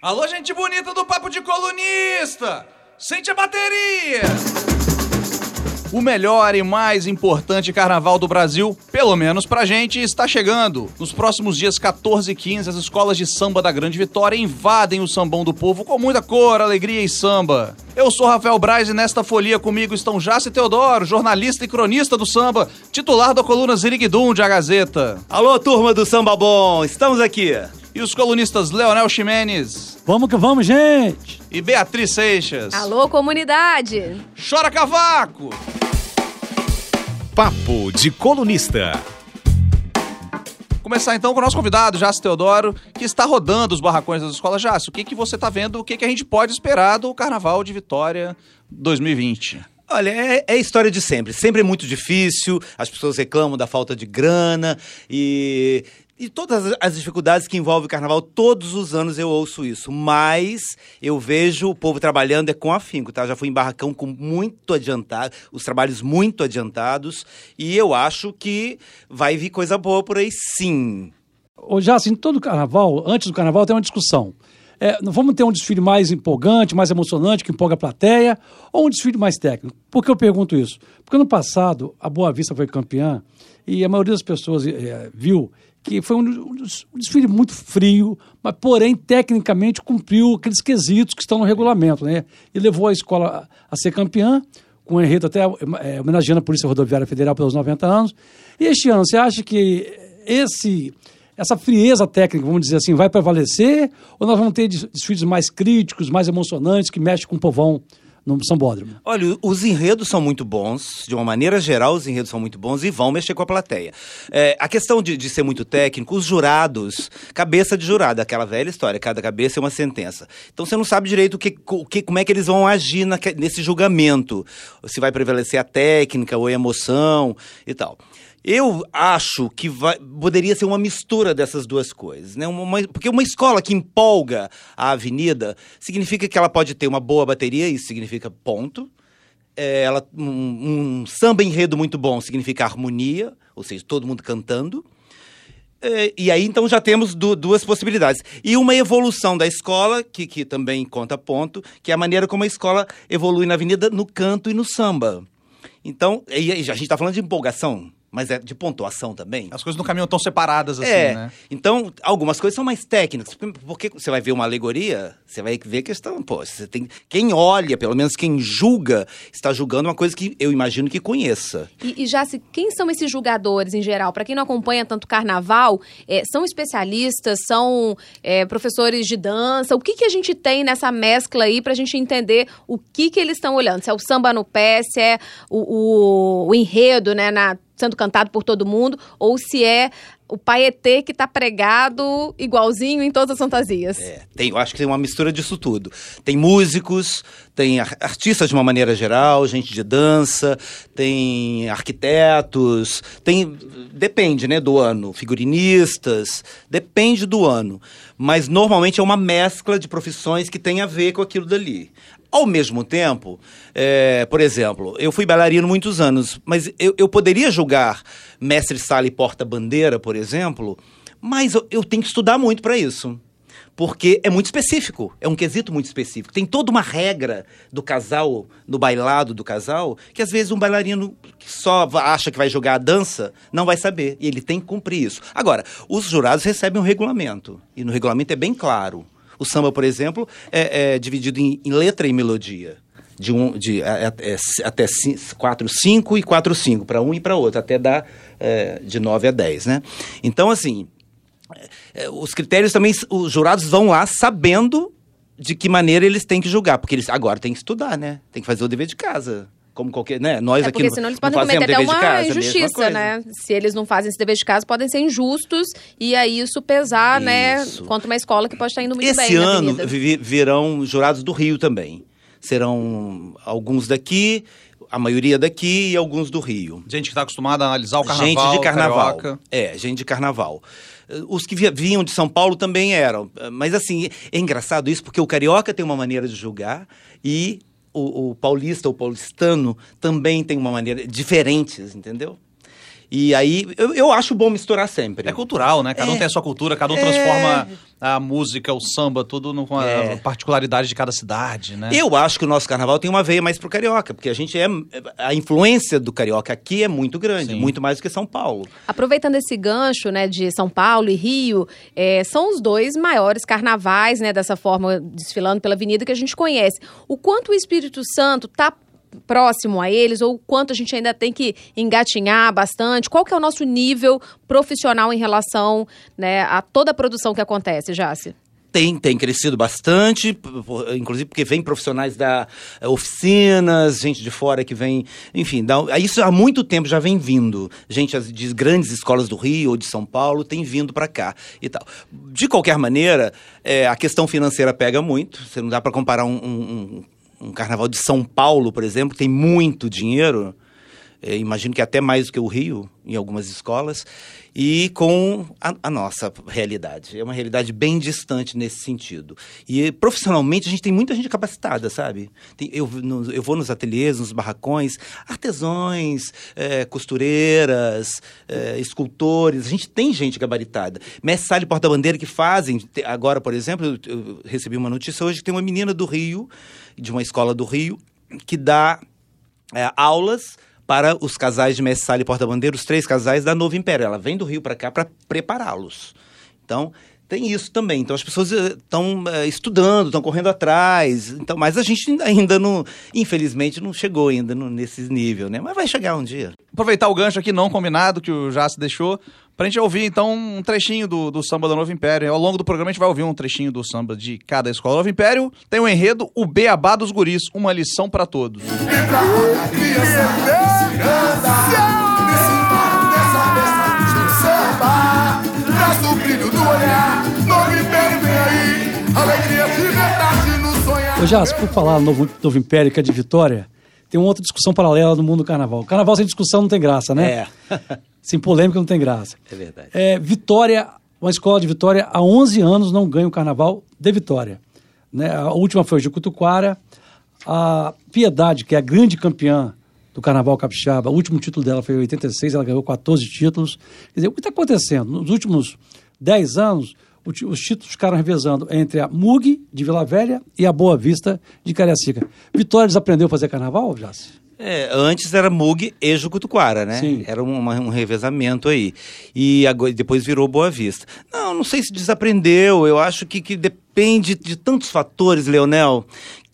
Alô, gente bonita do Papo de Colunista! Sente a bateria! O melhor e mais importante carnaval do Brasil, pelo menos pra gente, está chegando. Nos próximos dias 14 e 15, as escolas de samba da Grande Vitória invadem o sambão do povo com muita cor, alegria e samba. Eu sou Rafael Braz e nesta folia comigo estão Jace Teodoro, jornalista e cronista do samba, titular da coluna Ziriguidum de A Gazeta. Alô, turma do Samba Bom, estamos aqui. E os colunistas Leonel Ximenes Vamos que vamos, gente! e Beatriz Seixas. Alô, comunidade! Chora cavaco! Papo de Colunista. Começar então com o nosso convidado, Jácio Teodoro, que está rodando os barracões das escolas. Jácio, o que, que você está vendo, o que, que a gente pode esperar do Carnaval de Vitória 2020? Olha, é, é a história de sempre. Sempre é muito difícil, as pessoas reclamam da falta de grana e, e todas as- dificuldades que envolvem o carnaval. Todos os anos eu ouço isso, mas eu vejo o povo trabalhando é com afinco, tá? Já fui em barracão com muito adiantado, os trabalhos muito adiantados e eu acho que vai vir coisa boa por aí sim. Ô, já assim, todo carnaval, antes do carnaval, tem uma discussão. É, vamos ter um desfile mais empolgante, mais emocionante, que empolga a plateia, ou um desfile mais técnico? Por que eu pergunto isso? Porque no passado, a Boa Vista foi campeã e a maioria das pessoas eh, viu que foi um, um des- desfile muito frio, mas porém, tecnicamente, cumpriu aqueles quesitos que estão no regulamento, né? E levou a escola a, a ser campeã, com um enredo até eh, homenageando a Polícia Rodoviária Federal pelos 90 anos. E este ano, você acha que esse essa frieza técnica, vamos dizer assim, vai prevalecer? Ou nós vamos ter des- desfiles mais críticos, mais emocionantes, que mexem com o povão no Sambódromo? Olha, os enredos são muito bons, de uma maneira geral, os enredos são muito bons e vão mexer com a plateia. É, a questão de, de ser muito técnico, os jurados, cabeça de jurado, aquela velha história, cada cabeça é uma sentença. Então você não sabe direito o que, o que, como é que eles vão agir naque- nesse julgamento, se vai prevalecer a técnica ou a emoção e tal. Eu acho que vai- poderia ser uma mistura dessas duas coisas, né? Uma- uma- porque uma escola que empolga a avenida significa que ela pode ter uma boa bateria, isso significa ponto. É, ela, um, um samba enredo muito bom significa harmonia, ou seja, todo mundo cantando. É, e aí, então, já temos du- duas possibilidades. E uma evolução da escola, que, que também conta ponto, que é a maneira como a escola evolui na avenida no canto e no samba. Então, e, e a gente está falando de empolgação, mas é de pontuação também. As coisas no caminho estão separadas assim, é, né? então algumas coisas são mais técnicas, porque- você vai ver uma alegoria, você vai ver que estão, pô, você tem, quem olha, pelo menos quem julga, está julgando uma coisa que eu imagino que conheça. E, e já se, quem são esses julgadores em geral? Para quem não acompanha tanto carnaval, é, são especialistas, são é, professores de dança? O que, que a gente tem nessa mescla aí para a gente entender o que, que eles estão olhando? Se é o samba no pé, se é o, o- o enredo, né, na- sendo cantado por todo mundo, ou se é o paetê que tá pregado igualzinho em todas as fantasias. É, tem, eu acho que tem uma mistura disso tudo. Tem músicos, tem ar- artistas de uma maneira geral, gente de dança, tem arquitetos, tem depende, né, do ano, figurinistas, depende do ano, mas normalmente é uma mescla de profissões que tem a ver com aquilo dali. Ao mesmo tempo, é, por exemplo, eu fui bailarino muitos anos, mas eu, eu poderia julgar mestre sala e porta-bandeira, por exemplo, mas eu, eu tenho que estudar muito para isso. Porque é muito específico, é um quesito muito específico. Tem toda uma regra do casal, do bailado do casal, que às vezes um bailarino que só acha que vai jogar a dança não vai saber. E ele tem que cumprir isso. Agora, os jurados recebem um regulamento. E no regulamento é bem claro. O samba, por exemplo, é, é dividido em, em letra e melodia. De um, de, é, é, é, até 4, 5 e 4, 5, para um e para outro, até dar é, de 9 a 10, né? Então, assim, é, os critérios também, os jurados vão lá sabendo de que maneira eles têm que julgar, porque eles agora têm que estudar, né? Tem que fazer o dever de casa. Como qualquer, né? Nós É aqui porque não, senão eles podem cometer até dever de uma casa, é injustiça, né? Se eles não fazem esse dever de casa, podem ser injustos e aí isso pesar, né? Isso. Contra uma escola que pode estar indo muito Esse bem na ano virão jurados do Rio também. Serão alguns daqui, a maioria daqui e alguns do Rio. Gente que tá acostumada a analisar o carnaval. gente de carnaval. carioca. É, gente de carnaval. Os que vi- vinham de São Paulo também eram. Mas assim, é engraçado isso, porque o carioca tem uma maneira de julgar e o, o paulista, o paulistano, também tem uma maneira. diferentes, entendeu? E aí, eu, eu acho bom misturar sempre. É cultural, né? Cada um É. tem a sua cultura, cada um É. transforma a música, o samba, tudo com a É. particularidade de cada cidade, né? Eu acho que o nosso carnaval tem uma veia mais pro carioca, porque a gente é. A influência do carioca aqui é muito grande, Sim. muito mais do que São Paulo. Aproveitando esse gancho, né, de São Paulo e Rio, é, são os dois maiores carnavais, né, dessa forma, desfilando pela avenida que a gente conhece. O quanto o Espírito Santo está próximo a eles, ou quanto a gente ainda tem que engatinhar bastante? Qual que é o nosso nível profissional em relação né, a toda a produção que acontece, Jace? Tem, tem crescido bastante, inclusive porque vem profissionais da eh, oficinas, gente de fora que vem, enfim, dá- isso há muito tempo já vem vindo. Gente de grandes escolas do Rio ou de São Paulo tem vindo para cá e tal. De qualquer maneira, eh, a questão financeira pega muito. Você não dá para comparar um, um- um- um carnaval de São Paulo, por exemplo, tem muito dinheiro. Eh, imagino que até mais do que o Rio, em algumas escolas, e com a, a nossa realidade. É uma realidade bem distante nesse sentido. E profissionalmente a gente tem muita gente capacitada, sabe? Tem- eu, no- eu vou nos ateliês, nos barracões, artesãos, eh, costureiras, eh, escultores, a gente tem gente gabaritada. Mestre e Porta-Bandeira que fazem, agora, por exemplo, eu recebi uma notícia hoje que tem uma menina do Rio, de uma escola do Rio, que dá é, aulas para os casais de Mestre Sala e Porta-Bandeira, os três casais da Novo Império. Ela vem do Rio para cá para prepará-los. Então, tem isso também. Então, as pessoas estão estudando, estão correndo atrás. Então, mas a gente ainda- não, infelizmente, não chegou ainda no, nesse nível, né? Mas vai chegar um dia. Aproveitar o gancho aqui não combinado que o Jace deixou, pra gente ouvir então um trechinho do, do samba do Novo Império. Ao longo do programa a gente vai ouvir um trechinho do samba de cada escola do Novo Império. Tem o enredo O Beabá dos Guris, uma lição pra todos. Traz o Ô, Jace, por falar no Novo, Novo Império, que é de Vitória, tem uma outra discussão paralela no mundo do carnaval. Carnaval sem discussão não tem graça, né? É. Sem polêmica não tem graça. É verdade. É, Vitória, uma escola de Vitória, há 11 anos não ganha o carnaval de Vitória. Né? A última foi o Jucutuquara. A Piedade, que é a grande campeã do carnaval capixaba, o último título dela foi em 86, ela ganhou 14 títulos. Quer dizer, o que está acontecendo? Nos últimos 10 anos, os títulos ficaram revezando entre a MUG de Vila Velha e a Boa Vista de Cariacica. Vitória desaprendeu a fazer carnaval, Jace? É, antes era Mug e Jucutuquara, né? Sim. Era um, uma- um revezamento aí. E agora, depois virou Boa Vista. Não, não sei se desaprendeu. Eu acho que, que depende de tantos fatores, Leonel,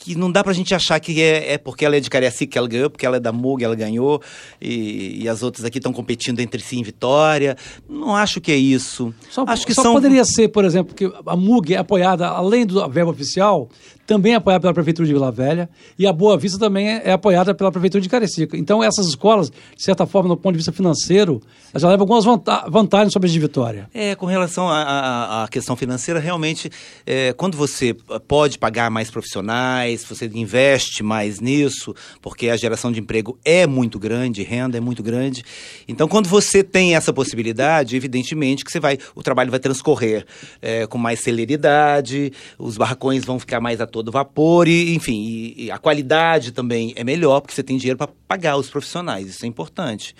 que não dá pra gente achar que é, é porque ela é de Cariacica que ela ganhou, porque ela é da Mug ela ganhou, e, e as outras aqui estão competindo entre si em vitória. Não acho que é isso. Só, acho que só são... poderia ser, por exemplo, que a MUG é apoiada, além da verba oficial, também é apoiada pela Prefeitura de Vila Velha e a Boa Vista também é, é apoiada pela Prefeitura de Carecica. Então, essas escolas, de certa forma, do ponto de vista financeiro, elas já levam algumas vanta- vantagens sobre as de Vitória. É, com relação à- questão financeira, realmente, é, quando você pode pagar mais profissionais, você investe mais nisso, porque a geração de emprego é muito grande, renda é muito grande. Então, quando você tem essa possibilidade, evidentemente que você vai, o trabalho vai transcorrer é, com mais celeridade, os barracões vão ficar mais todo vapor, e, enfim, e- e a qualidade também é melhor, porque você tem dinheiro para pagar os profissionais, isso é importante.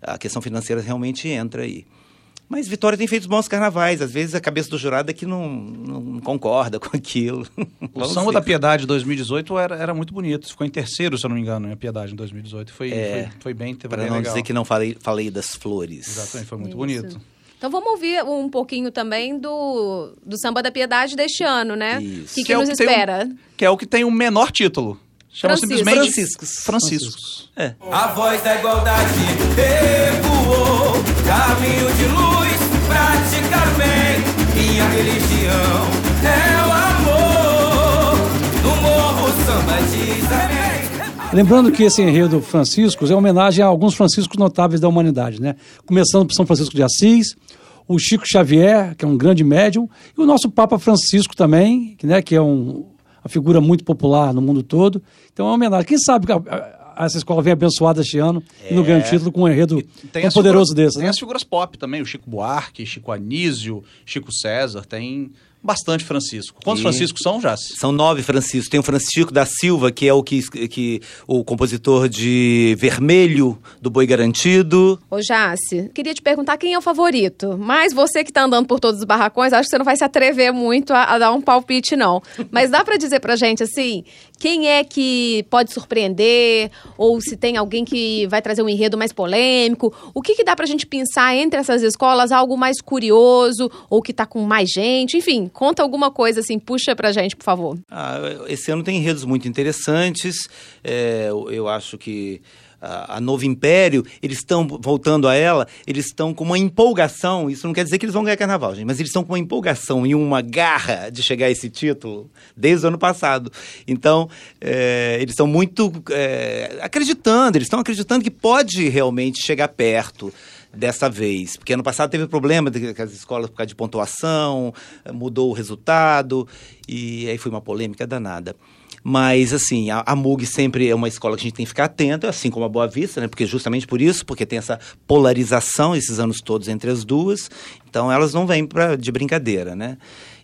A questão financeira realmente entra aí. Mas Vitória tem feito bons carnavais. Às vezes a cabeça do jurado é que não, não concorda com aquilo. O Vamos samba ver. da Piedade 2018 era, era muito bonito. Ficou em terceiro, se eu não me engano, a Piedade em 2018. Foi, É, foi, foi bem, foi Para não legal. dizer que não falei, falei das flores. Exatamente, foi muito Isso. bonito. Então vamos ouvir um pouquinho também do, do Samba da Piedade deste ano, né? Isso. O que, que Que é o nos que tem um- espera? Que é o que tem o menor título. Chama Francisco. simplesmente Franciscos. Franciscos. A voz da igualdade ecoou, caminho de luz, praticar bem, minha religião é o amor. No morro samba amém. Lembrando que esse enredo Franciscos é homenagem a alguns franciscos notáveis da humanidade, né? Começando por São Francisco de Assis, o Chico Xavier, que é um grande médium, e o nosso Papa Francisco também, que, né, que é um, uma figura muito popular no mundo todo. Então é uma homenagem. Quem sabe essa escola vem abençoada este ano e no grande título com um enredo tão poderoso desse, Tem né? as figuras pop também, o Chico Buarque, Chico Anísio, Chico César, tem bastante Francisco. Quantos E- Franciscos são, Jace? São nove Franciscos. Tem o Francisco da Silva, que é o que, que o compositor de Vermelho do Boi Garantido. Ô, Jace, queria te perguntar quem é o favorito. Mas você que tá andando por todos os barracões, acho que você não vai se atrever muito a, a dar um palpite, não. Mas dá pra dizer pra gente, assim, quem é que pode surpreender? Ou se tem alguém que vai trazer um enredo mais polêmico? O que que dá pra gente pensar entre essas escolas? Algo mais curioso? Ou que tá com mais gente? Enfim, conta alguma coisa, assim, puxa pra gente, por favor. Ah, esse ano tem enredos muito interessantes. É, eu acho que a, a Novo Império, eles estão, voltando a ela, eles estão com uma empolgação. Isso não quer dizer que eles vão ganhar carnaval, gente, mas eles estão com uma empolgação e uma garra de chegar a esse título desde o ano passado. Então, é, eles estão muito é, acreditando, eles estão acreditando que pode realmente chegar perto dessa vez. Porque ano passado teve problema com as escolas por causa de pontuação, mudou o resultado, e aí foi uma polêmica danada. Mas, assim, a, a MUG sempre é uma escola que a gente tem que ficar atento, assim como a Boa Vista, né? Porque justamente por isso, porque tem essa polarização esses anos todos entre as duas. Então, elas não vêm pra, de brincadeira, né?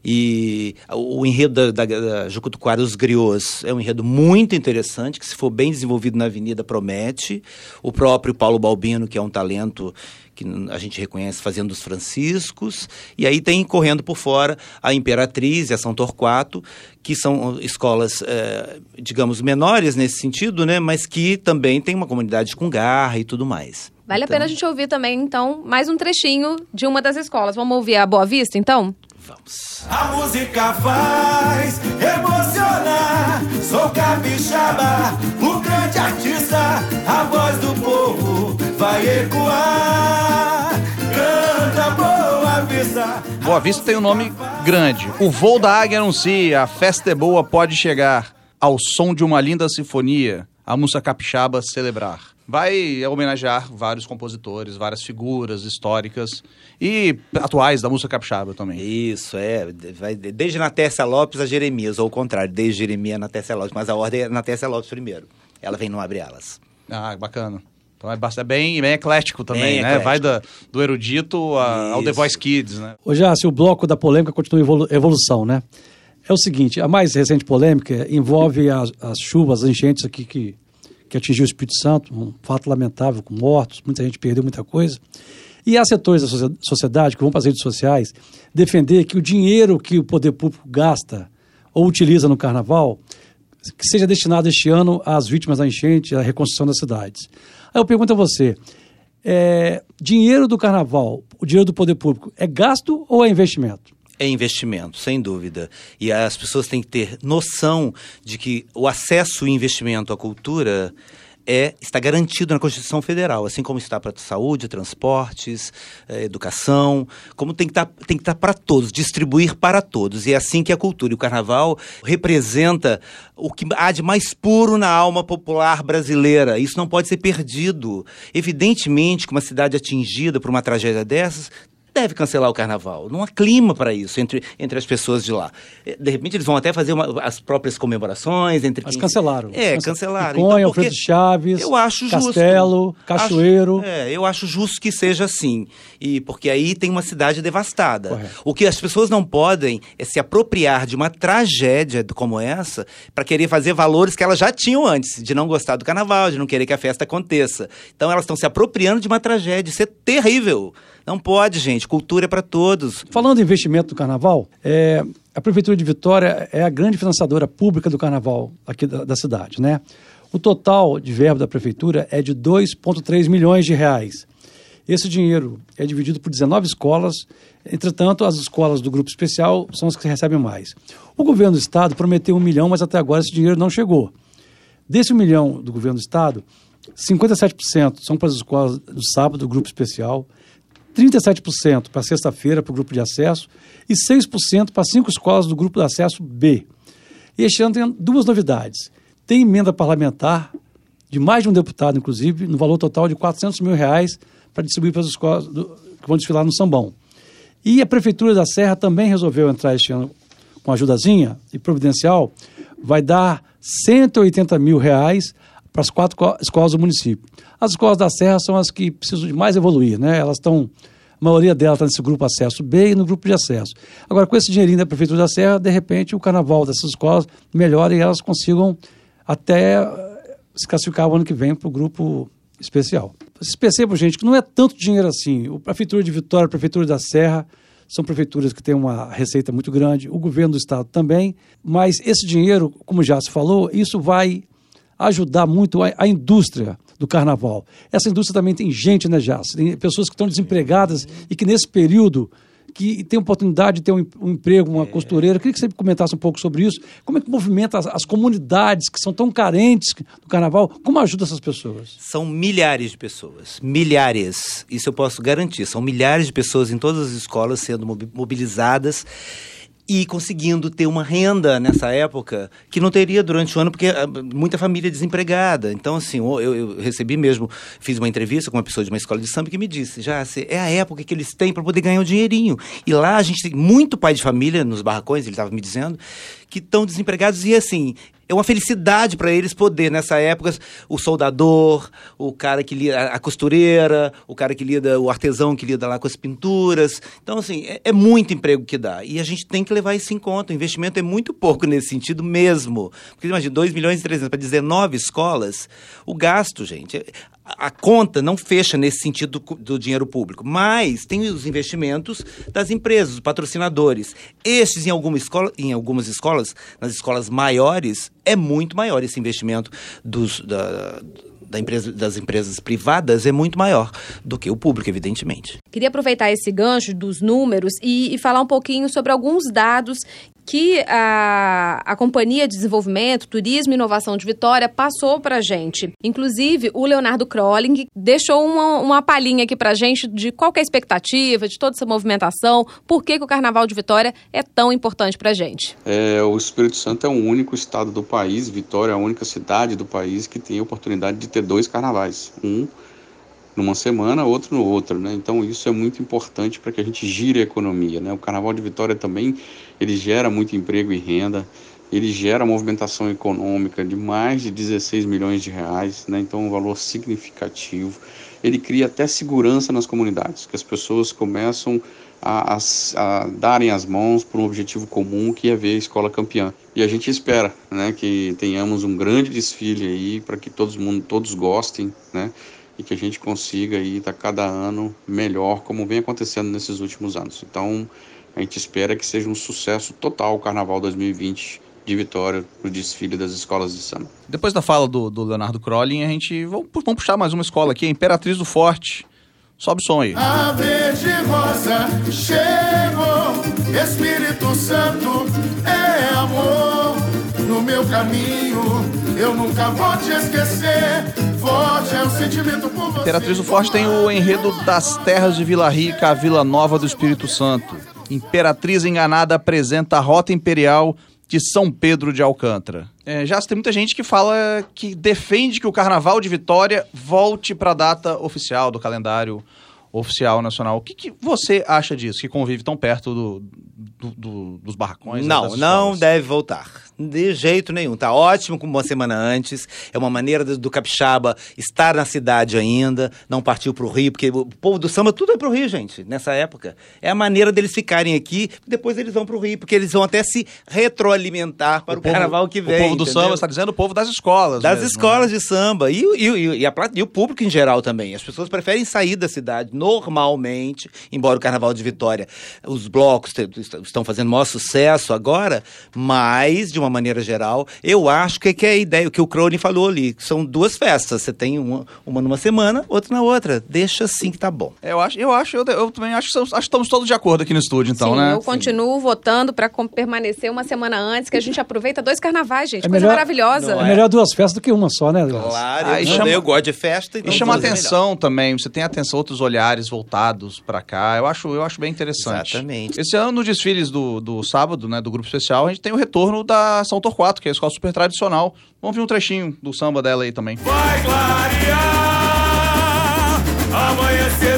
E o, enredo da, da, da Jucutuquara, os griots, é um enredo muito interessante, que se for bem desenvolvido na Avenida, promete. O próprio Paulo Balbino, que é um talento que a gente reconhece fazendo os franciscos. E aí tem correndo por fora a Imperatriz e a São Torquato, que são escolas, eh, digamos, menores nesse sentido, né? Mas que também tem uma comunidade com garra e tudo mais. Vale Então, a pena a gente ouvir também, então, mais um trechinho de uma das escolas. Vamos ouvir a Boa Vista, então? Vamos. A música faz emocionar. Sou capixaba, o grande artista. A voz do povo vai ecoar. Canta Boa Vista. Boa Vista tem um nome grande. O voo da águia anuncia, a festa é boa, pode chegar. Ao som de uma linda sinfonia, a música capixaba celebrar. Vai homenagear vários compositores, várias figuras históricas e atuais da música capixaba também. Isso, é. Vai de- desde Natécia Lopes a Jeremias, ou ao contrário, desde Jeremias a Natécia Lopes, mas a ordem é Natécia Lopes primeiro. Ela vem não abre alas. Ah, bacana. Então é bastante- é bem, bem eclético também, Bem né? eclético. Vai da- do erudito a- ao The. Voice Kids, né? Ô, Jássio, o bloco da polêmica continua em evolu- evolução, né? É o seguinte, a mais recente polêmica envolve as, as chuvas, as enchentes aqui que, que atingiu o Espírito Santo, um fato lamentável, com mortos, muita gente perdeu muita coisa. E há setores da socie- sociedade que vão para as redes sociais defender que o dinheiro que o poder público gasta ou utiliza no carnaval que seja destinado este ano às vítimas da enchente, à reconstrução das cidades. Aí eu pergunto a você, é, dinheiro do carnaval, o dinheiro do poder público, é gasto ou é investimento? É investimento, sem dúvida. E as pessoas têm que ter noção de que o acesso e investimento à cultura é, está garantido na Constituição Federal, assim como está para saúde, transportes, eh, educação, como tem que estar, tem que estar para todos, distribuir para todos. E é assim que a cultura e o carnaval representa o que há de mais puro na alma popular brasileira. Isso não pode ser perdido. Evidentemente que uma cidade atingida por uma tragédia dessas deve cancelar o carnaval. Não há clima para isso entre, entre as pessoas de lá. Eh, De repente eles vão até fazer uma- as próprias comemorações entre Mas cancelaram. É, Cance- cancelaram. Piconha, Então, Alfredo Chaves, eu acho justo. Castelo, Cachoeiro. Acho- é, eu acho justo que seja assim. E porque aí tem uma cidade devastada. Correto. O que as pessoas não podem é se apropriar de uma tragédia como essa para querer fazer valores que elas já tinham antes, de não gostar do carnaval, de não querer que a festa aconteça. Então elas estão se apropriando de uma tragédia. Isso é terrível. Não pode, gente. Cultura é para todos. Falando em investimento do carnaval, é, a Prefeitura de Vitória é a grande financiadora pública do carnaval aqui da, da cidade, né? O total de verba da Prefeitura é de 2,3 milhões de reais. Esse dinheiro é dividido por 19 escolas, entretanto, as escolas do grupo especial são as que recebem mais. O governo do estado prometeu um milhão, mas até agora esse dinheiro não chegou. Desse um milhão do governo do estado, 57% são para as escolas do sábado, do grupo especial, 37% para sexta-feira, para o grupo de acesso, e 6% para cinco escolas do grupo de acesso B. E este ano tem duas novidades. Tem emenda parlamentar, de mais de um deputado, inclusive, no valor total de 400 mil reais para distribuir para as escolas do- que vão desfilar no Sambão. E a Prefeitura da Serra também resolveu entrar este ano com ajudazinha e providencial, vai dar 180 mil reais para as quatro co- escolas do município. As escolas da Serra são as que precisam de mais evoluir, né? Elas estão maioria dela está nesse grupo acesso B e no grupo de acesso. Agora, com esse dinheirinho da Prefeitura da Serra, de repente o carnaval dessas escolas melhora e elas consigam até eh, se classificar o ano que vem para o grupo especial. Vocês percebam, gente, que não é tanto dinheiro assim. A Prefeitura de Vitória, a Prefeitura da Serra, são prefeituras que têm uma receita muito grande, o governo do estado também, mas esse dinheiro, como já se falou, isso vai ajudar muito a, a indústria do carnaval. Essa indústria também tem gente, né, Jace? Tem pessoas que estão desempregadas e que nesse período que tem oportunidade de ter um, um emprego, uma costureira. Eu queria que você comentasse um pouco sobre isso. Como é que movimenta as, as comunidades que são tão carentes do carnaval? Como ajuda essas pessoas? São milhares de pessoas, milhares. Isso eu posso garantir. São milhares de pessoas em todas as escolas sendo mobi- mobilizadas e conseguindo ter uma renda nessa época que não teria durante o ano, porque ah, muita família é desempregada. Então, assim, eu, eu recebi mesmo, fiz uma entrevista com uma pessoa de uma escola de samba que me disse, já é a época que eles têm para poder ganhar um dinheirinho. E lá a gente tem muito pai de família nos barracões, ele estava me dizendo, que estão desempregados e assim, é uma felicidade para eles poder, nessa época, o soldador, o cara que lida, a costureira, o cara que lida, o artesão que lida lá com as pinturas. Então, assim, é, é muito emprego que dá. E a gente tem que levar isso em conta. O investimento é muito pouco nesse sentido mesmo. Porque imagina, 2 milhões e 300 para 19 escolas, o gasto, gente. A conta não fecha nesse sentido do, dinheiro público, mas tem os investimentos das empresas, os patrocinadores. Estes, em, alguma escola, em algumas escolas, nas escolas maiores, é muito maior esse investimento dos, da, da empresa, das empresas privadas, é muito maior do que o público, evidentemente. Queria aproveitar esse gancho dos números e, e falar um pouquinho sobre alguns dados que a, a Companhia de Desenvolvimento, Turismo e Inovação de Vitória passou para gente. Inclusive, o Leonardo Crolling deixou uma, uma palhinha aqui para gente de qual é a expectativa, de toda essa movimentação, por que, que o Carnaval de Vitória é tão importante para gente. É, o Espírito Santo é o único estado do país, Vitória é a única cidade do país que tem a oportunidade de ter dois carnavais. Um numa semana, outro no outro, né? Então isso é muito importante para que a gente gire a economia, né? O Carnaval de Vitória também, ele gera muito emprego e renda, ele gera movimentação econômica de mais de 16 milhões de reais, né? Então um valor significativo. Ele cria até segurança nas comunidades, que as pessoas começam a, a, a darem as mãos por um objetivo comum que é ver a escola campeã. E a gente espera, né, que tenhamos um grande desfile aí para que todos mundo, todos gostem, né, e que a gente consiga aí estar cada ano melhor, como vem acontecendo nesses últimos anos. Então, a gente espera que seja um sucesso total o Carnaval 2020 de Vitória, o desfile das escolas de samba. Depois da fala do, do Leonardo Crolling, a gente. Vamos, vamos puxar mais uma escola aqui, a Imperatriz do Forte. Sobe o som aí. A verde rosa chegou, Espírito Santo é amor. No meu caminho eu nunca vou te esquecer. Forte é o sentimento por você. Imperatriz do Forte tem o enredo das terras de Vila Rica, a Vila Nova do Espírito Santo. Imperatriz Enganada apresenta a Rota Imperial de São Pedro de Alcântara. É, já tem muita gente que fala que defende que o Carnaval de Vitória volte para a data oficial do calendário oficial nacional. O que, que você acha disso, que convive tão perto do, do- do- dos barracões? né, Não, não deve voltar. De jeito nenhum. Tá ótimo como uma semana antes. É uma maneira do, do capixaba estar na cidade ainda, não partiu pro Rio, porque o povo do samba tudo é pro Rio, gente, nessa época. É a maneira deles ficarem aqui, depois eles vão pro Rio, porque eles vão até se retroalimentar para o, povo- carnaval que vem. O povo do entendeu? samba está dizendo o povo das escolas. Das mesmo, escolas né? de samba. E, o- e, o- e, a e o público em geral também. As pessoas preferem sair da cidade normalmente, embora o Carnaval de Vitória, os blocos estão fazendo maior sucesso agora, mas, de uma maneira geral, eu acho que, que é a ideia, o que o Crone falou ali, que são duas festas. Você tem uma, uma numa semana, outra na outra. Deixa assim que tá bom. Eu acho, eu acho, eu, eu também acho que, estamos- acho que estamos todos de acordo aqui no estúdio, então, Sim, né? eu continuo votando para permanecer uma semana antes, que a gente aproveita dois carnavais, gente. É Coisa melhor- maravilhosa. É melhor duas festas do que uma só, né? Claro, Aí eu, chama- eu gosto de festa. E então chama duas é melhor. atenção também, você tem atenção, outros olhares voltados pra cá. Eu acho, eu acho bem interessante. Exatamente. Esse ano, no desfiles do, do sábado, né, do grupo especial, a gente tem o retorno da São Torquato, que é a escola super tradicional. Vamos ver um trechinho do samba dela aí também. Vai clarear, amanhecer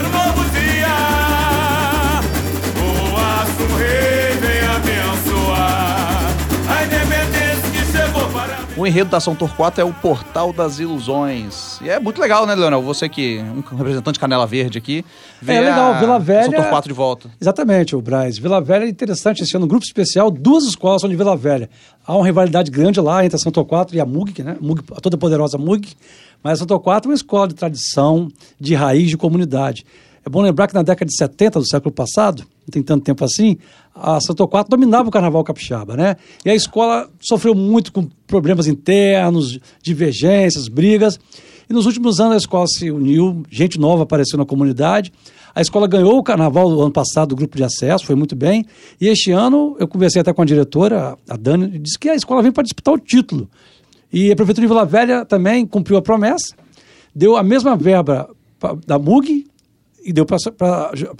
O enredo da São Torquato é o Portal das Ilusões. E é muito legal, né, Leonel? Você que um representante de Canela Verde aqui. É legal, Vila Velha- São Torquato de volta. Exatamente, o Braz. Vila Velha é interessante esse ano, um grupo especial, duas escolas são de Vila Velha. Há uma rivalidade grande lá entre a São Torquato e a MUG, né? MUG, a toda poderosa MUG. Mas a São Torquato é uma escola de tradição, de raiz, de comunidade. É bom lembrar que na década de 70 do século passado, não tem tanto tempo assim, a São Torquato dominava o carnaval capixaba, né? E a escola sofreu muito com problemas internos, divergências, brigas. E nos últimos anos a escola se uniu, gente nova apareceu na comunidade. A escola ganhou o carnaval do ano passado do grupo de acesso, foi muito bem. E este ano eu conversei até com a diretora, a Dani, e disse que a escola vem para disputar o título. E a Prefeitura de Vila Velha também cumpriu a promessa, deu a mesma verba da MUG e deu para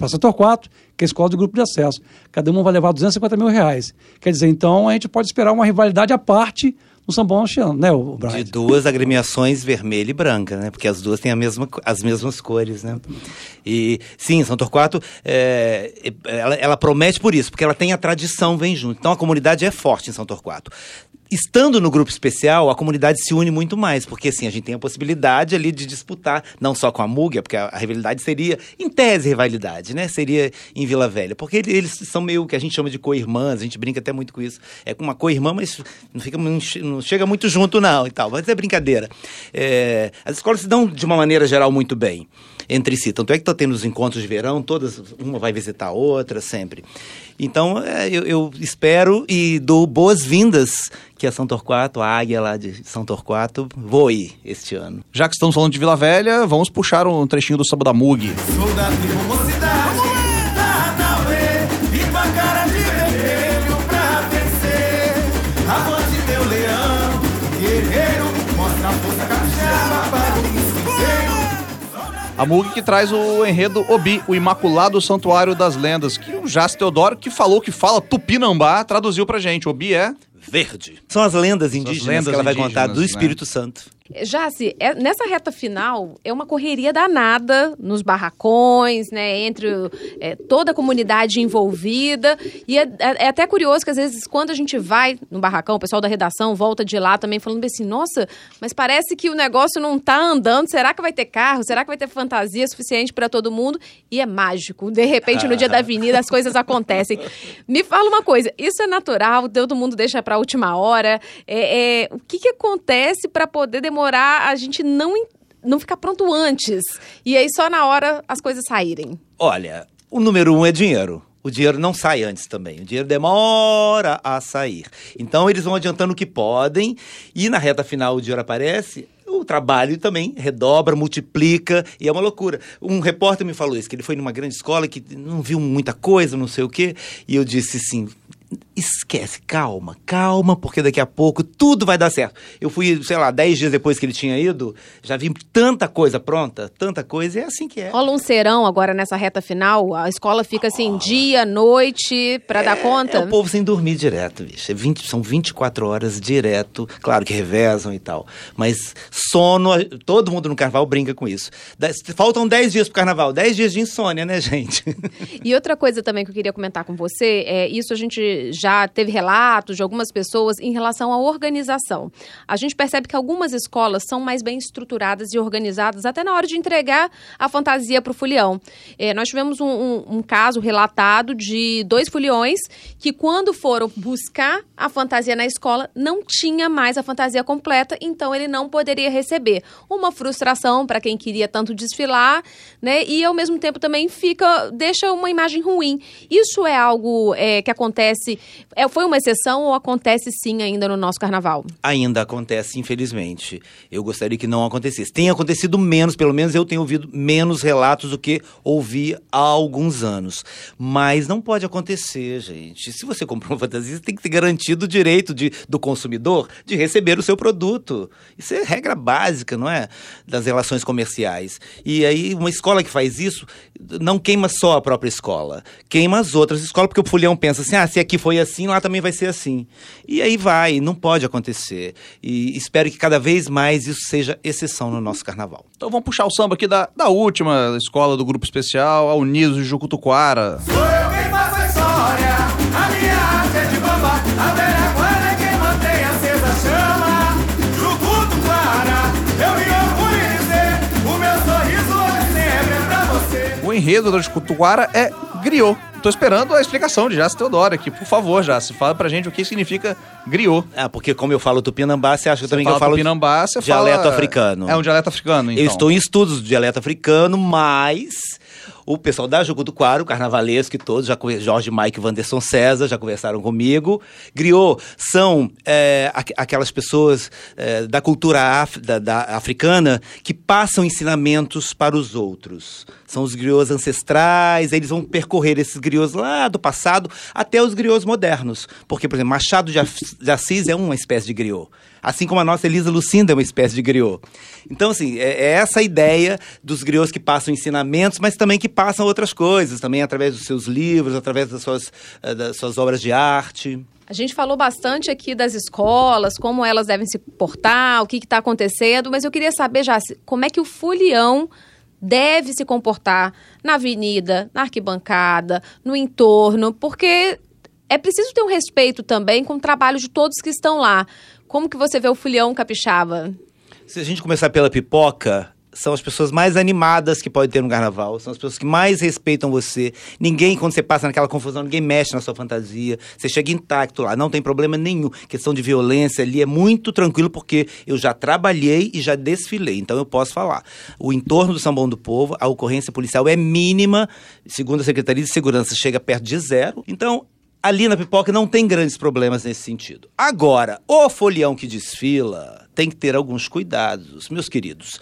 São Torquato, que é a escola do grupo de acesso. Cada um vai levar 250 mil reais. Quer dizer, então a gente pode esperar uma rivalidade à parte no São ano, né, o Brian? De duas agremiações vermelha e branca, né? Porque as duas têm a mesma, as mesmas cores, né? E sim, São Torquato, é, ela, ela promete por isso, porque ela tem a tradição, vem junto. Então a comunidade é forte em São Torquato. Estando no grupo especial, a comunidade se une muito mais, porque assim, a gente tem a possibilidade ali de disputar, não só com a Múgia, porque a, a rivalidade seria, em tese, rivalidade, né? Seria em Vila Velha, porque ele- eles são meio que a gente chama de co-irmãs, a gente brinca até muito com isso. É com uma co-irmã, mas não, fica, não chega muito junto, não, e tal. Mas é brincadeira. É, as escolas se dão, de uma maneira geral, muito bem entre si. Tanto é que está tendo os encontros de verão, todas, uma vai visitar a outra, sempre. Então, é, eu, eu espero e dou boas-vindas que a São Torquato, a águia lá de São Torquato, voe este ano. Já que estamos falando de Vila Velha, vamos puxar um trechinho do samba da MUG. Sou da tribo mocidade, A MUG que traz o enredo Obi, o Imaculado Santuário das Lendas, que o Jácio Teodoro, que falou que fala tupinambá, traduziu pra gente. Obi é... Verde. São as lendas indígenas lendas que ela vai contar do né? Espírito Santo. Jace, é- nessa reta final é uma correria danada nos barracões, né? Entre é, toda a comunidade envolvida. E é, é- é até curioso que às vezes quando a gente vai no barracão, o pessoal da redação volta de lá também falando assim, nossa, mas parece que o negócio não tá andando. Será que vai ter carro? Será que vai ter fantasia suficiente para todo mundo? E é mágico. De repente, no dia da avenida, as coisas acontecem. Me fala uma coisa, isso é natural? Todo mundo deixa para a última hora? É, é, o que, que acontece para poder demorar a gente não, não ficar pronto antes? E aí só na hora as coisas saírem. Olha, o número um é dinheiro. O dinheiro não sai antes também. O dinheiro demora a sair. Então eles vão adiantando o que podem e na reta final o dinheiro aparece. O trabalho também redobra, multiplica e é uma loucura. Um repórter me falou isso, que ele foi numa grande escola que não viu muita coisa, não sei o quê, e eu disse assim: esquece, calma, calma, porque daqui a pouco tudo vai dar certo. Eu fui, sei lá, dez dias depois que ele tinha ido, já vi tanta coisa pronta, tanta coisa, e é assim que é. Rola um serão agora nessa reta final? A escola fica assim, dia, noite, para dar É conta? o povo sem dormir direto, bicho. É 20, são 24 horas direto. Claro que revezam e tal. Mas sono, todo mundo no carnaval brinca com isso. Dez- faltam 10 dias pro carnaval. 10 dias de insônia, né, gente? E outra coisa também que eu queria comentar com você, é isso a gente já teve relatos de algumas pessoas em relação à organização. A gente percebe que algumas escolas são mais bem estruturadas e organizadas até na hora de entregar a fantasia para o folião. É, nós tivemos um, um- um caso relatado de dois foliões que quando foram buscar a fantasia na escola não tinha mais a fantasia completa, então ele não poderia receber. Uma frustração para quem queria tanto desfilar, né? E ao mesmo tempo também fica deixa uma imagem ruim. Isso é algo é, que acontece, é, foi uma exceção ou acontece sim ainda no nosso carnaval? Ainda acontece, infelizmente. Eu gostaria que não acontecesse. Tem acontecido menos, pelo menos eu tenho ouvido menos relatos do que ouvi há alguns anos. Mas não pode acontecer, gente. Se você comprou uma fantasia, você tem que ter garantido o direito de, do consumidor de receber o seu produto. Isso é regra básica, não é? Das relações comerciais. E aí, uma escola que faz isso não queima só a própria escola, queima as outras escolas, porque o fulhão pensa assim: ah, se aqui foi assim, assim, lá também vai ser assim. E aí vai, não pode acontecer. E espero que cada vez mais isso seja exceção no nosso carnaval. Então vamos puxar o samba aqui da, da última escola do grupo especial, a Uniso de Jucutuquara. Sou eu quem faço a história, a minha arte é de bamba, a velha guarda é quem mantém acesa a chama. Jucutuquara, eu me orgulho em dizer, o meu sorriso hoje sempre é pra você. O enredo da Jucutuquara é griot Tô esperando a explicação de Jace Teodoro aqui. Por favor, Jace, fala pra gente o que significa griot. Ah, porque como eu falo tupinambá, você acha também que eu falo Tupinambá, você dialeto fala... africano. É um dialeto africano, então. Eu estou em estudos do dialeto africano, mas o pessoal da Jucutuquara, o carnavalesco e todos, já Jorge Mike Wanderson César, já conversaram comigo. Griot são é, aqu- aquelas pessoas é, da cultura af- da- da africana que passam ensinamentos para os outros. São os griots ancestrais, eles vão percorrer esses griots lá do passado até os griots modernos. Porque, por exemplo, Machado de Assis é uma espécie de griot. Assim como a nossa Elisa Lucinda é uma espécie de griot. Então, assim, é, é essa ideia dos griots que passam ensinamentos, mas também que passam outras coisas, também através dos seus livros, através das suas, eh, das suas obras de arte. A gente falou bastante aqui das escolas, como elas devem se portar, o que está acontecendo, mas eu queria saber, já como é que o folião deve se comportar na avenida, na arquibancada, no entorno, porque é preciso ter um respeito também com o trabalho de todos que estão lá. Como que você vê o folião capixaba? Se a gente começar pela pipoca, são as pessoas mais animadas que pode ter no carnaval, são as pessoas que mais respeitam você. Ninguém, quando você passa naquela confusão, ninguém mexe na sua fantasia. Você chega intacto lá, não tem problema nenhum. Questão de violência ali é muito tranquilo, porque eu já trabalhei e já desfilei, então eu posso falar. O entorno do São Bom do Povo, a ocorrência policial é mínima, segundo a Secretaria de Segurança, chega perto de zero. Então, ali na pipoca não tem grandes problemas nesse sentido. Agora, o folião que desfila tem que ter alguns cuidados, meus queridos.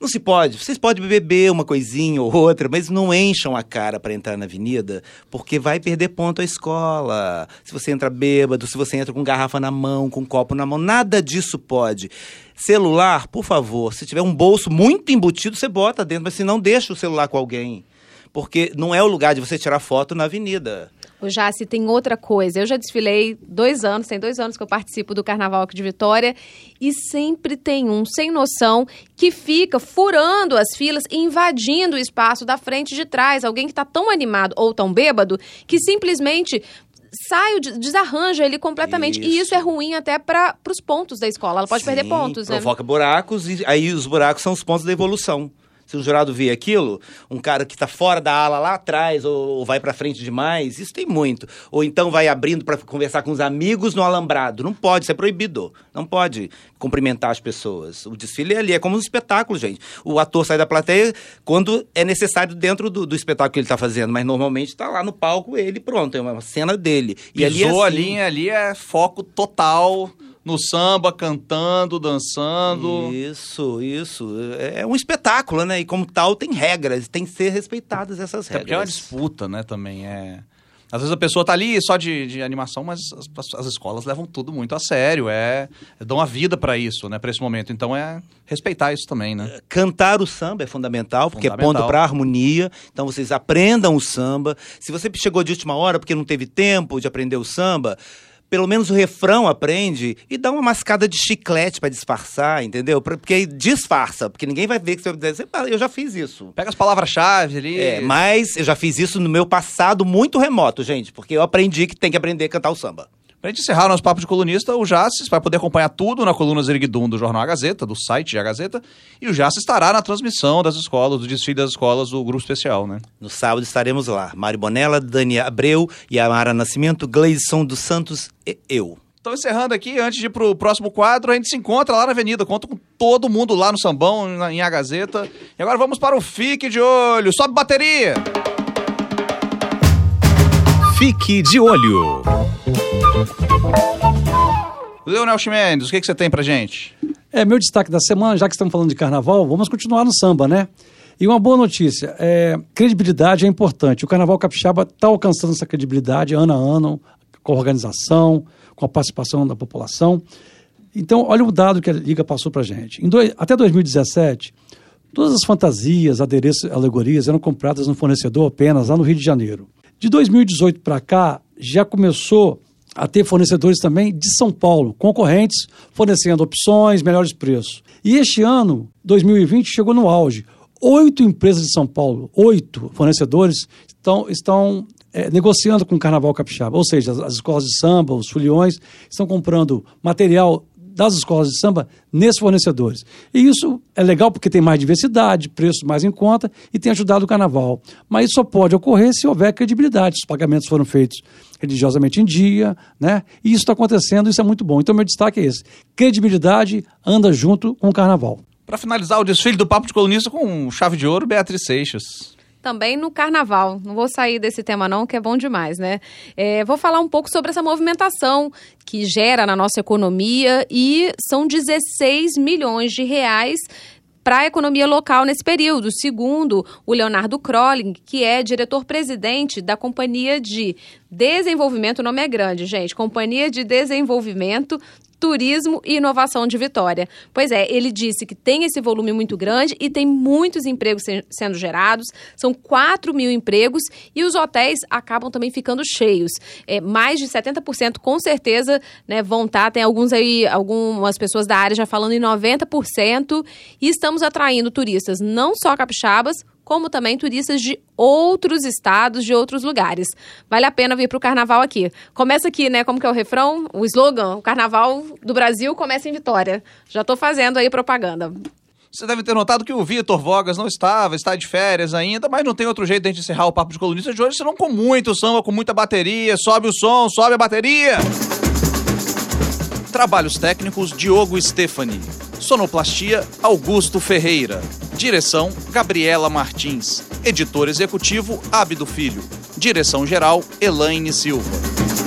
Não se pode. Vocês podem beber uma coisinha ou outra, mas não encham a cara para entrar na avenida, porque vai perder ponto a escola. Se você entra bêbado, se você entra com garrafa na mão, com copo na mão, nada disso pode. Celular, por favor, se tiver um bolso muito embutido, você bota dentro, mas se não, deixa o celular com alguém. Porque não é o lugar de você tirar foto na avenida. O Jace tem outra coisa. Eu já desfilei dois anos, tem dois anos que eu participo do Carnaval aqui de Vitória, e sempre tem um sem noção que fica furando as filas e invadindo o espaço da frente e de trás. Alguém que está tão animado ou tão bêbado que simplesmente sai, desarranja ele completamente. E isso Isso. é ruim até para os pontos da escola. Ela pode perder Sim, pontos, né? provoca buracos e aí os buracos são os pontos da evolução. Se o jurado vê aquilo, um cara que está fora da ala lá atrás ou, ou vai para frente demais, isso tem muito. Ou então vai abrindo para conversar com os amigos no alambrado. Não pode, isso é proibido. Não pode cumprimentar as pessoas. O desfile é ali, é como um espetáculo, gente. O ator sai da plateia quando é necessário dentro do, do espetáculo que ele está fazendo, mas normalmente está lá no palco ele pronto, é uma cena dele. E ali é Pisou a assim. linha ali é foco total no samba, cantando, dançando. Isso, isso. É é um espetáculo, né? E como tal, tem regras, tem que ser respeitadas essas Até porque é uma regras. disputa, né, também. É... Às vezes a pessoa tá ali só de, de animação, mas as, as escolas levam tudo muito a sério, é, dão a vida para isso, né, para esse momento. Então é respeitar isso também, né? Cantar o samba é fundamental, porque é Fundamental. ponto para harmonia. Então vocês aprendam o samba. Se você chegou de última hora porque não teve tempo de aprender o samba, pelo menos o refrão aprende e dá uma mascada de chiclete para disfarçar, entendeu? Porque disfarça, porque ninguém vai ver que você vai dizer, "Ah, eu já fiz isso. Pega as palavras-chave ali. É, mas eu já fiz isso no meu passado muito remoto, gente, porque eu aprendi que tem que aprender a cantar o samba. Pra gente encerrar nosso papo de colunista, o Jaces vai poder acompanhar tudo na coluna Zeriguidum do Jornal A Gazeta, do site A Gazeta, e o Jaces estará na transmissão das escolas, do desfile das escolas, do grupo especial, né? No sábado estaremos lá. Mário Bonella, Dani Abreu, Yamara Nascimento, Gleison dos Santos e eu. Então, encerrando aqui, antes de ir pro próximo quadro, a gente se encontra lá na Avenida. Conto com todo mundo lá no Sambão, na- em A Gazeta. E agora vamos para o Fique de Olho. Sobe bateria! Fique de olho. Leonel Chimendes, o que, que você tem pra gente? É, meu destaque da semana, já que estamos falando de carnaval, vamos continuar no samba, né? E uma boa notícia, é, credibilidade é importante. O Carnaval Capixaba está alcançando essa credibilidade ano a ano, com a organização, com a participação da população. Então, olha o dado que a Liga passou para gente. Em dois- até 2017, todas as fantasias, adereços, alegorias eram compradas no fornecedor apenas lá no Rio de Janeiro. De 2018 para cá, já começou a ter fornecedores também de São Paulo, concorrentes, fornecendo opções, melhores preços. E este ano, 2020, chegou no auge. Oito empresas de São Paulo, oito fornecedores, estão, estão eh, negociando com o Carnaval Capixaba. Ou seja, as, as escolas de samba, os foliões, estão comprando material das escolas de samba nesses fornecedores. E isso é legal porque tem mais diversidade, preços mais em conta e tem ajudado o carnaval. Mas isso só pode ocorrer se houver credibilidade, os pagamentos foram feitos religiosamente em dia, né? E isso está acontecendo, isso é muito bom. Então, meu destaque é esse: credibilidade anda junto com o carnaval. Para finalizar o desfile do Papo de Colunista com chave de ouro, Beatriz Seixas também no carnaval. Não vou sair desse tema, não, que é bom demais, né? É, vou falar um pouco sobre essa movimentação que gera na nossa economia e são 16 milhões de reais para a economia local nesse período, segundo o Leonardo Crolling, que é diretor-presidente da Companhia de Desenvolvimento, o nome é grande, gente, Companhia de Desenvolvimento Turismo e Inovação de Vitória. Pois é, ele disse que tem esse volume muito grande e tem muitos empregos sendo gerados, são 4 mil empregos e os hotéis acabam também ficando cheios. É, mais de 70% com certeza né, vão estar, tá, tem alguns aí, algumas pessoas da área já falando em 90%, e estamos atraindo turistas não só capixabas, como também turistas de outros estados, de outros lugares. Vale a pena vir para o carnaval aqui. Começa aqui, né? Como que é o refrão? O slogan: o carnaval do Brasil começa em Vitória. Já estou fazendo aí propaganda. Você deve ter notado que o Vitor Vogas não estava, está de férias ainda, mas não tem outro jeito de a gente encerrar o papo de colunista de hoje, senão com muito samba, com muita bateria. Sobe o som, sobe a bateria. Trabalhos técnicos Diogo Stefani. Sonoplastia Augusto Ferreira. Direção Gabriela Martins. Editor executivo Abdo Filho. Direção geral Elaine Silva.